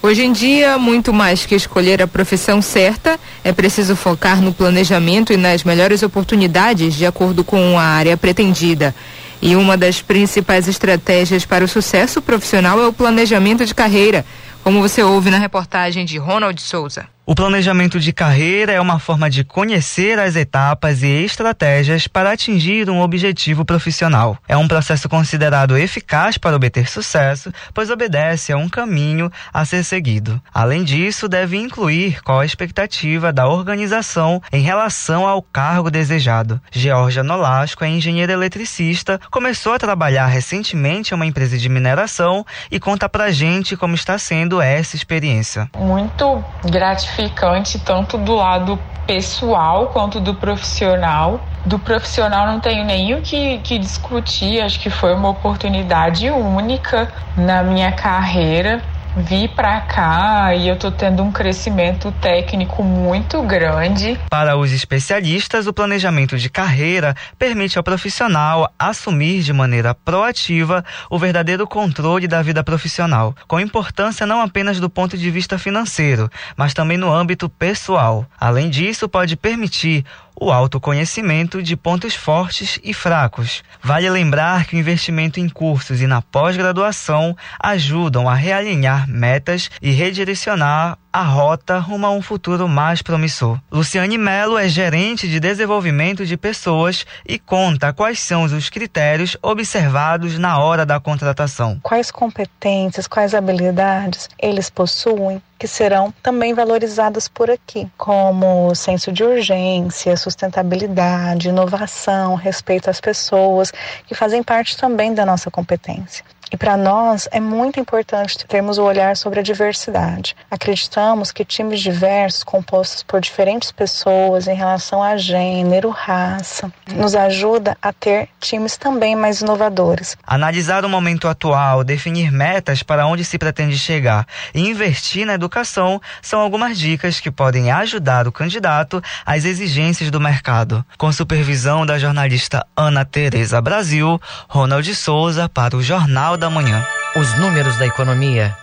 Hoje em dia, muito mais que escolher a profissão certa, é preciso focar no planejamento e nas melhores oportunidades de acordo com a área pretendida. E uma das principais estratégias para o sucesso profissional é o planejamento de carreira, como você ouve na reportagem de Ronald Souza. O planejamento de carreira é uma forma de conhecer as etapas e estratégias para atingir um objetivo profissional. É um processo considerado eficaz para obter sucesso, pois obedece a um caminho a ser seguido. Além disso, deve incluir qual a expectativa da organização em relação ao cargo desejado. Georgia Nolasco é engenheira eletricista, começou a trabalhar recentemente em uma empresa de mineração e conta pra gente como está sendo essa experiência. Muito gratificante gratificante tanto do lado pessoal quanto do profissional. Do profissional não tenho nem o que, que discutir, acho que foi uma oportunidade única na minha carreira vi para cá e eu tô tendo um crescimento técnico muito grande. Para os especialistas, o planejamento de carreira permite ao profissional assumir de maneira proativa o verdadeiro controle da vida profissional, com importância não apenas do ponto de vista financeiro, mas também no âmbito pessoal. Além disso, pode permitir o autoconhecimento de pontos fortes e fracos. Vale lembrar que o investimento em cursos e na pós-graduação ajudam a realinhar metas e redirecionar a rota rumo a um futuro mais promissor. Luciane Melo é gerente de desenvolvimento de pessoas e conta quais são os critérios observados na hora da contratação. Quais competências, quais habilidades eles possuem que serão também valorizadas por aqui, como senso de urgência, sustentabilidade, inovação, respeito às pessoas, que fazem parte também da nossa competência. E para nós é muito importante termos o olhar sobre a diversidade. Acreditamos que times diversos, compostos por diferentes pessoas em relação a gênero, raça, nos ajuda a ter times também mais inovadores. Analisar o momento atual, definir metas para onde se pretende chegar e investir na educação são algumas dicas que podem ajudar o candidato às exigências do mercado. Com supervisão da jornalista Ana Tereza Brasil, Ronald Souza para o Jornal da manhã. Os números da economia.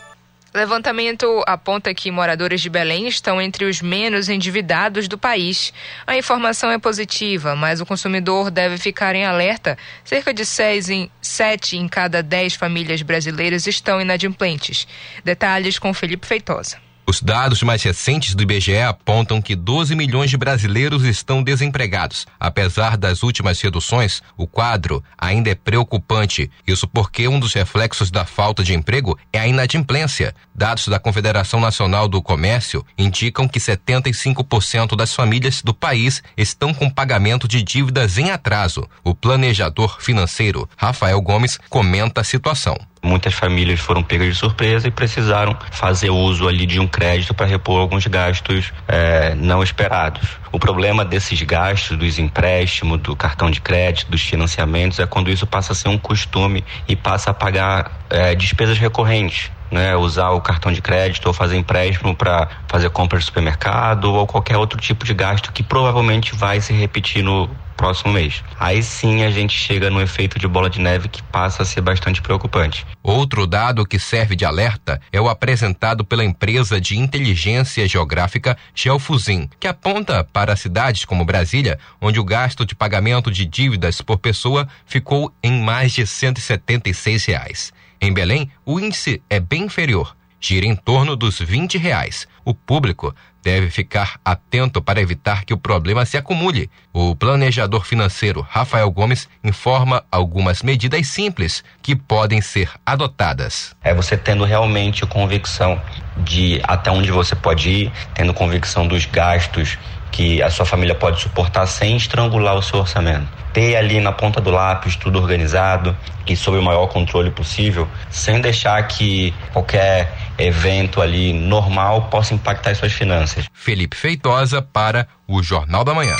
Levantamento aponta que moradores de Belém estão entre os menos endividados do país. A informação é positiva, mas o consumidor deve ficar em alerta. Cerca de 6 em 7 em cada 10 famílias brasileiras estão inadimplentes. Detalhes com Felipe Feitosa. Os dados mais recentes do IBGE apontam que 12 milhões de brasileiros estão desempregados. Apesar das últimas reduções, o quadro ainda é preocupante. Isso porque um dos reflexos da falta de emprego é a inadimplência. Dados da Confederação Nacional do Comércio indicam que 75% das famílias do país estão com pagamento de dívidas em atraso. O planejador financeiro Rafael Gomes comenta a situação Muitas famílias foram pegas de surpresa e precisaram fazer uso ali de um crédito para repor alguns gastos é, não esperados. O problema desses gastos, dos empréstimos, do cartão de crédito, dos financiamentos, é quando isso passa a ser um costume e passa a pagar é, despesas recorrentes né, usar o cartão de crédito ou fazer empréstimo para fazer compra de supermercado ou qualquer outro tipo de gasto que provavelmente vai se repetir no próximo mês. Aí sim a gente chega no efeito de bola de neve que passa a ser bastante preocupante. Outro dado que serve de alerta é o apresentado pela empresa de inteligência geográfica Geofuzin, que aponta para cidades como Brasília, onde o gasto de pagamento de dívidas por pessoa ficou em mais de 176 reais. Em Belém, o índice é bem inferior, gira em torno dos 20 reais. O público deve ficar atento para evitar que o problema se acumule. O planejador financeiro Rafael Gomes informa algumas medidas simples que podem ser adotadas. É você tendo realmente convicção de até onde você pode ir, tendo convicção dos gastos que a sua família pode suportar sem estrangular o seu orçamento. Ter ali na ponta do lápis tudo organizado e sob o maior controle possível, sem deixar que qualquer evento ali normal possa impactar as suas finanças. Felipe Feitosa para o Jornal da Manhã.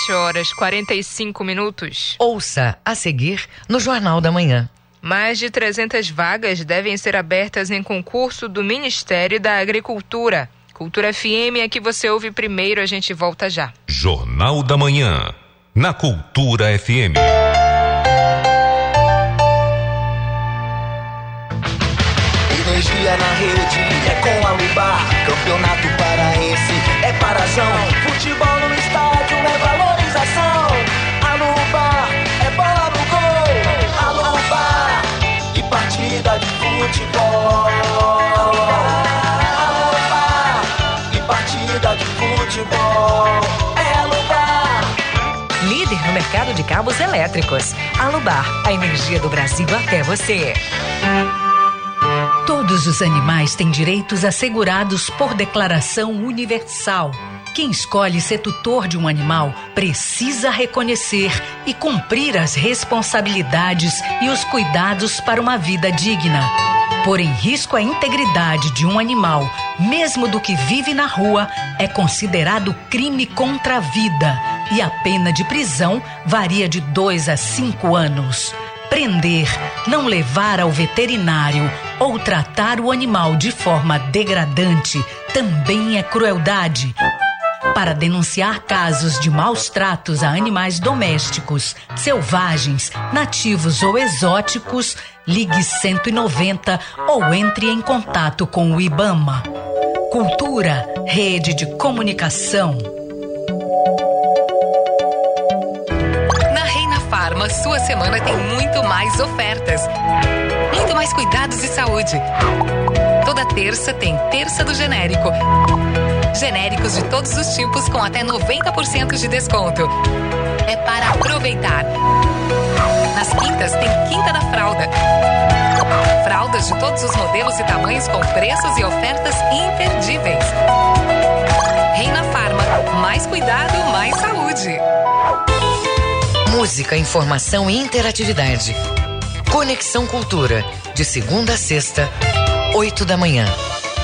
7 horas 45 minutos. Ouça a seguir no Jornal da Manhã. Mais de 300 vagas devem ser abertas em concurso do Ministério da Agricultura. Cultura FM é que você ouve primeiro, a gente volta já. Jornal da Manhã, na Cultura FM. Energia na rede é com a Lubar. Campeonato paraense é parazão. Futebol no estádio é valorização. A Lubar é bola no gol. A Lubar e partida de futebol. Futebol é. Líder no mercado de cabos elétricos. Alubar, a energia do Brasil até você. Todos os animais têm direitos assegurados por declaração universal. Quem escolhe ser tutor de um animal precisa reconhecer e cumprir as responsabilidades e os cuidados para uma vida digna. Pôr em risco a integridade de um animal, mesmo do que vive na rua, é considerado crime contra a vida e a pena de prisão varia de dois a cinco anos. Prender, não levar ao veterinário ou tratar o animal de forma degradante também é crueldade. Para denunciar casos de maus tratos a animais domésticos, selvagens, nativos ou exóticos, ligue 190 ou entre em contato com o IBAMA. Cultura, rede de comunicação. Na Reina Farma, sua semana tem muito mais ofertas. Muito mais cuidados de saúde. Toda terça tem Terça do Genérico. Genéricos de todos os tipos com até 90% de desconto. É para aproveitar. Nas quintas tem Quinta da Fralda. Fraldas de todos os modelos e tamanhos com preços e ofertas imperdíveis. Reina Farma, mais cuidado, mais saúde. Música, informação e interatividade. Conexão Cultura, de segunda a sexta, oito da manhã.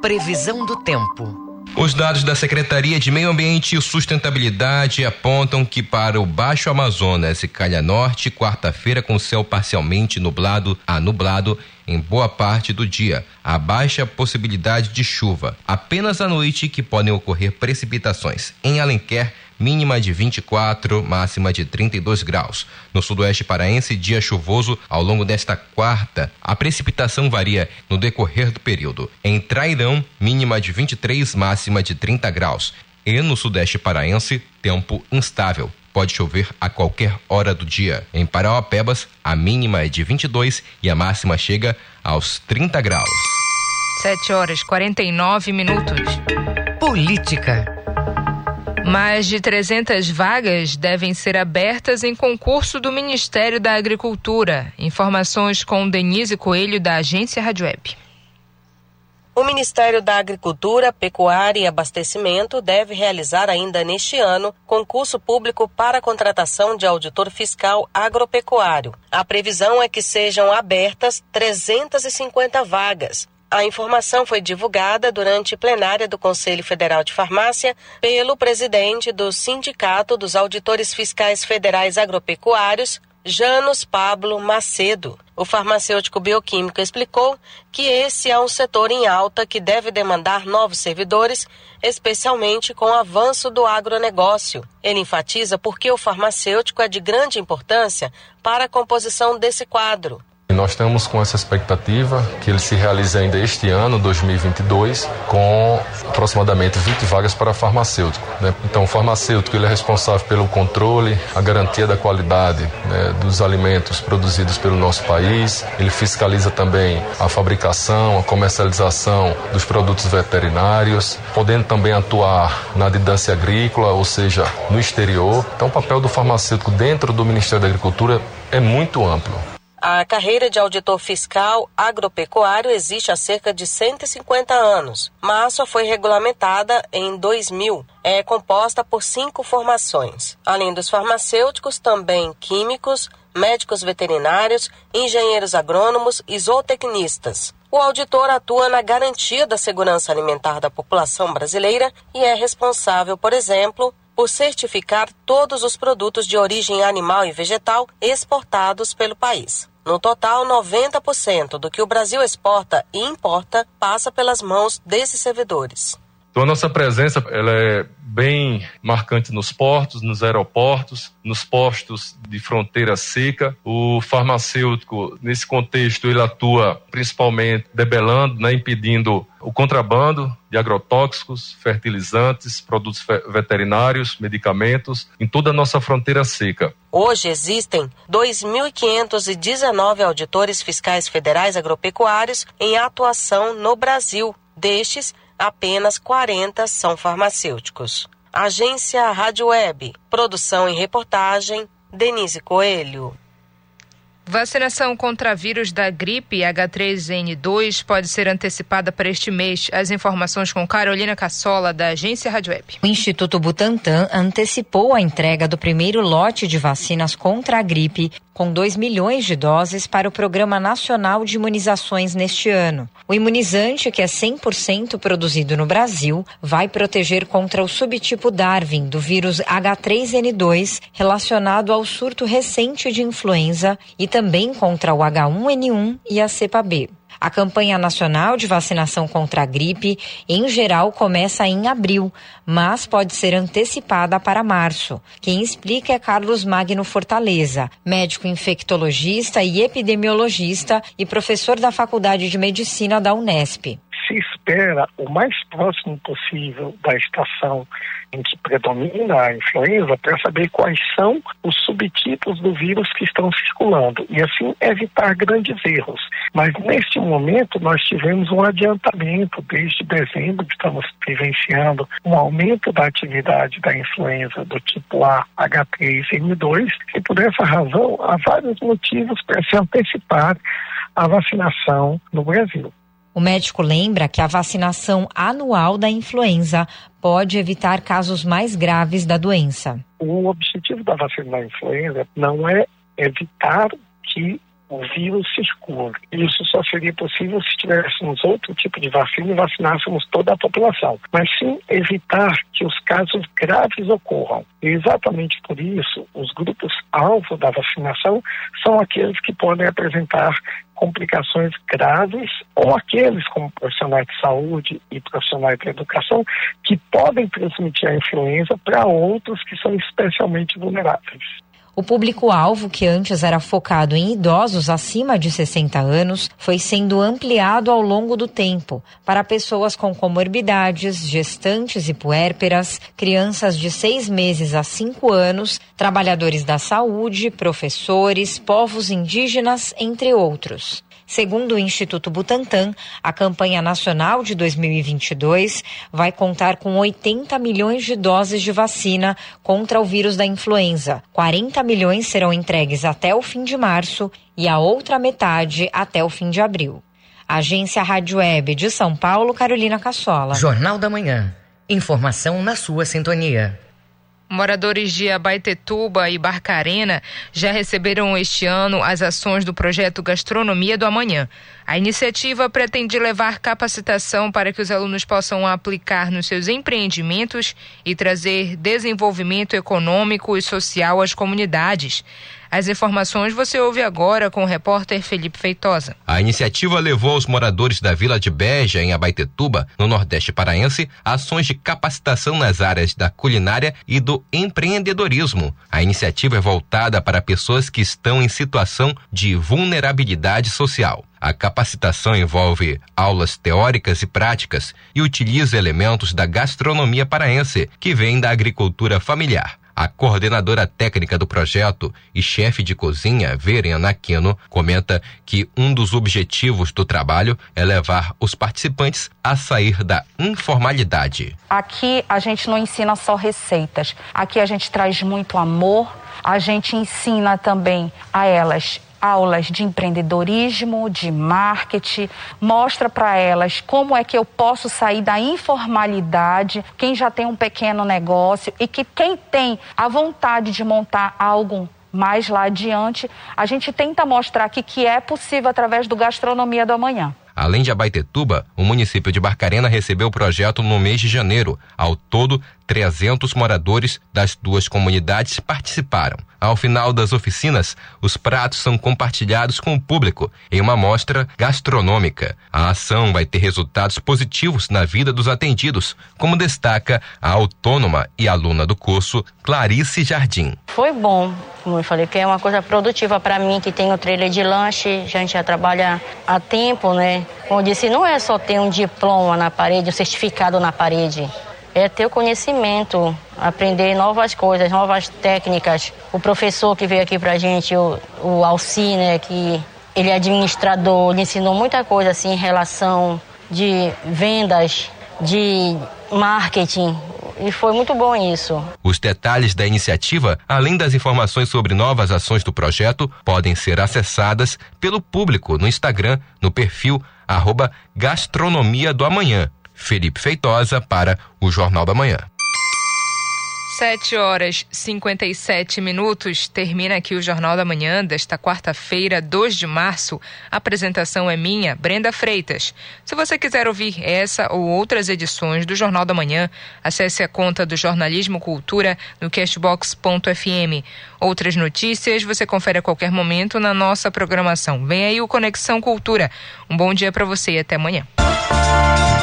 Previsão do tempo. Os dados da Secretaria de Meio Ambiente e Sustentabilidade apontam que para o Baixo Amazonas e Calha Norte, quarta-feira com céu parcialmente nublado a nublado em boa parte do dia. Há baixa possibilidade de chuva. Apenas à noite que podem ocorrer precipitações. Em Alenquer, mínima de 24, máxima de 32 graus. No sudoeste paraense, dia chuvoso ao longo desta quarta. A precipitação varia no decorrer do período. Em Trairão, mínima de 23, máxima de 30 graus. E no sudeste paraense, tempo instável. Pode chover a qualquer hora do dia. Em Parauapebas, a mínima é de 22 e a máxima chega aos 30 graus. 7 horas 49 minutos. Política. Mais de 300 vagas devem ser abertas em concurso do Ministério da Agricultura. Informações com Denise Coelho, da agência Rádio Web. O Ministério da Agricultura, Pecuária e Abastecimento deve realizar ainda neste ano concurso público para a contratação de auditor fiscal agropecuário. A previsão é que sejam abertas 350 vagas, a informação foi divulgada durante plenária do Conselho Federal de Farmácia pelo presidente do Sindicato dos Auditores Fiscais Federais Agropecuários, Janos Pablo Macedo. O farmacêutico bioquímico explicou que esse é um setor em alta que deve demandar novos servidores, especialmente com o avanço do agronegócio. Ele enfatiza porque o farmacêutico é de grande importância para a composição desse quadro. Nós estamos com essa expectativa que ele se realize ainda este ano, 2022, com aproximadamente 20 vagas para farmacêutico. Né? Então, o farmacêutico ele é responsável pelo controle, a garantia da qualidade né, dos alimentos produzidos pelo nosso país. Ele fiscaliza também a fabricação, a comercialização dos produtos veterinários, podendo também atuar na didância agrícola, ou seja, no exterior. Então, o papel do farmacêutico dentro do Ministério da Agricultura é muito amplo. A carreira de auditor fiscal agropecuário existe há cerca de 150 anos, mas só foi regulamentada em 2000. É composta por cinco formações. Além dos farmacêuticos, também químicos, médicos veterinários, engenheiros agrônomos e zootecnistas. O auditor atua na garantia da segurança alimentar da população brasileira e é responsável, por exemplo, por certificar todos os produtos de origem animal e vegetal exportados pelo país. No total, 90% do que o Brasil exporta e importa passa pelas mãos desses servidores. Então a nossa presença ela é bem marcante nos portos, nos aeroportos, nos postos de fronteira seca. O farmacêutico, nesse contexto, ele atua principalmente debelando, né, impedindo o contrabando de agrotóxicos, fertilizantes, produtos veterinários, medicamentos em toda a nossa fronteira seca. Hoje existem 2.519 auditores fiscais federais agropecuários em atuação no Brasil. Destes, apenas 40 são farmacêuticos. Agência Rádio Web. Produção e reportagem, Denise Coelho. Vacinação contra vírus da gripe H3N2 pode ser antecipada para este mês. As informações com Carolina Cassola, da agência Rádio Web. O Instituto Butantan antecipou a entrega do primeiro lote de vacinas contra a gripe, com 2 milhões de doses para o Programa Nacional de Imunizações neste ano. O imunizante, que é 100% produzido no Brasil, vai proteger contra o subtipo Darwin do vírus H3N2, relacionado ao surto recente de influenza e também contra o H1N1 e a cepa B. A campanha nacional de vacinação contra a gripe, em geral, começa em abril, mas pode ser antecipada para março. Quem explica é Carlos Magno Fortaleza, médico infectologista e epidemiologista e professor da Faculdade de Medicina da Unesp se espera o mais próximo possível da estação em que predomina a influenza para saber quais são os subtipos do vírus que estão circulando e assim evitar grandes erros. Mas neste momento nós tivemos um adiantamento desde dezembro, estamos vivenciando um aumento da atividade da influenza do tipo A, H3N2 e por essa razão há vários motivos para se antecipar a vacinação no Brasil. O médico lembra que a vacinação anual da influenza pode evitar casos mais graves da doença. O objetivo da vacina da influenza não é evitar que o vírus circula. Isso só seria possível se tivéssemos outro tipo de vacina e vacinássemos toda a população, mas sim evitar que os casos graves ocorram. E exatamente por isso, os grupos alvo da vacinação são aqueles que podem apresentar complicações graves ou aqueles como profissionais de saúde e profissionais de educação que podem transmitir a influenza para outros que são especialmente vulneráveis. O público-alvo, que antes era focado em idosos acima de 60 anos, foi sendo ampliado ao longo do tempo para pessoas com comorbidades, gestantes e puérperas, crianças de seis meses a cinco anos, trabalhadores da saúde, professores, povos indígenas, entre outros. Segundo o Instituto Butantan, a campanha nacional de 2022 vai contar com 80 milhões de doses de vacina contra o vírus da influenza. 40 milhões serão entregues até o fim de março e a outra metade até o fim de abril. Agência Rádio Web de São Paulo, Carolina Cassola. Jornal da Manhã. Informação na sua sintonia. Moradores de Abaetetuba e Barcarena já receberam este ano as ações do projeto Gastronomia do Amanhã. A iniciativa pretende levar capacitação para que os alunos possam aplicar nos seus empreendimentos e trazer desenvolvimento econômico e social às comunidades. As informações você ouve agora com o repórter Felipe Feitosa. A iniciativa levou aos moradores da Vila de Beja, em Abaetetuba, no Nordeste Paraense, ações de capacitação nas áreas da culinária e do empreendedorismo. A iniciativa é voltada para pessoas que estão em situação de vulnerabilidade social. A capacitação envolve aulas teóricas e práticas e utiliza elementos da gastronomia paraense, que vem da agricultura familiar. A coordenadora técnica do projeto e chefe de cozinha, Verena Aquino, comenta que um dos objetivos do trabalho é levar os participantes a sair da informalidade. Aqui a gente não ensina só receitas, aqui a gente traz muito amor, a gente ensina também a elas aulas de empreendedorismo, de marketing, mostra para elas como é que eu posso sair da informalidade, quem já tem um pequeno negócio e que quem tem a vontade de montar algo mais lá adiante, a gente tenta mostrar aqui que é possível através do Gastronomia do Amanhã. Além de Abaetetuba, o município de Barcarena recebeu o projeto no mês de janeiro. Ao todo, 300 moradores das duas comunidades participaram. Ao final das oficinas, os pratos são compartilhados com o público em uma mostra gastronômica. A ação vai ter resultados positivos na vida dos atendidos, como destaca a autônoma e aluna do curso Clarice Jardim. Foi bom, como eu falei, que é uma coisa produtiva para mim que tem o trailer de lanche, a gente já trabalha há tempo, né? Como eu disse, não é só ter um diploma na parede, um certificado na parede é ter o conhecimento, aprender novas coisas, novas técnicas. O professor que veio aqui pra gente, o, o Alci, né, que ele é administrador, ele ensinou muita coisa assim em relação de vendas, de marketing. E foi muito bom isso. Os detalhes da iniciativa, além das informações sobre novas ações do projeto, podem ser acessadas pelo público no Instagram, no perfil arroba Gastronomia do Amanhã Felipe Feitosa para o Jornal da Manhã. 7 horas 57 minutos. Termina aqui o Jornal da Manhã desta quarta-feira, 2 de março. A apresentação é minha, Brenda Freitas. Se você quiser ouvir essa ou outras edições do Jornal da Manhã, acesse a conta do Jornalismo Cultura no cashbox.fm. Outras notícias você confere a qualquer momento na nossa programação. Vem aí o Conexão Cultura. Um bom dia para você e até amanhã.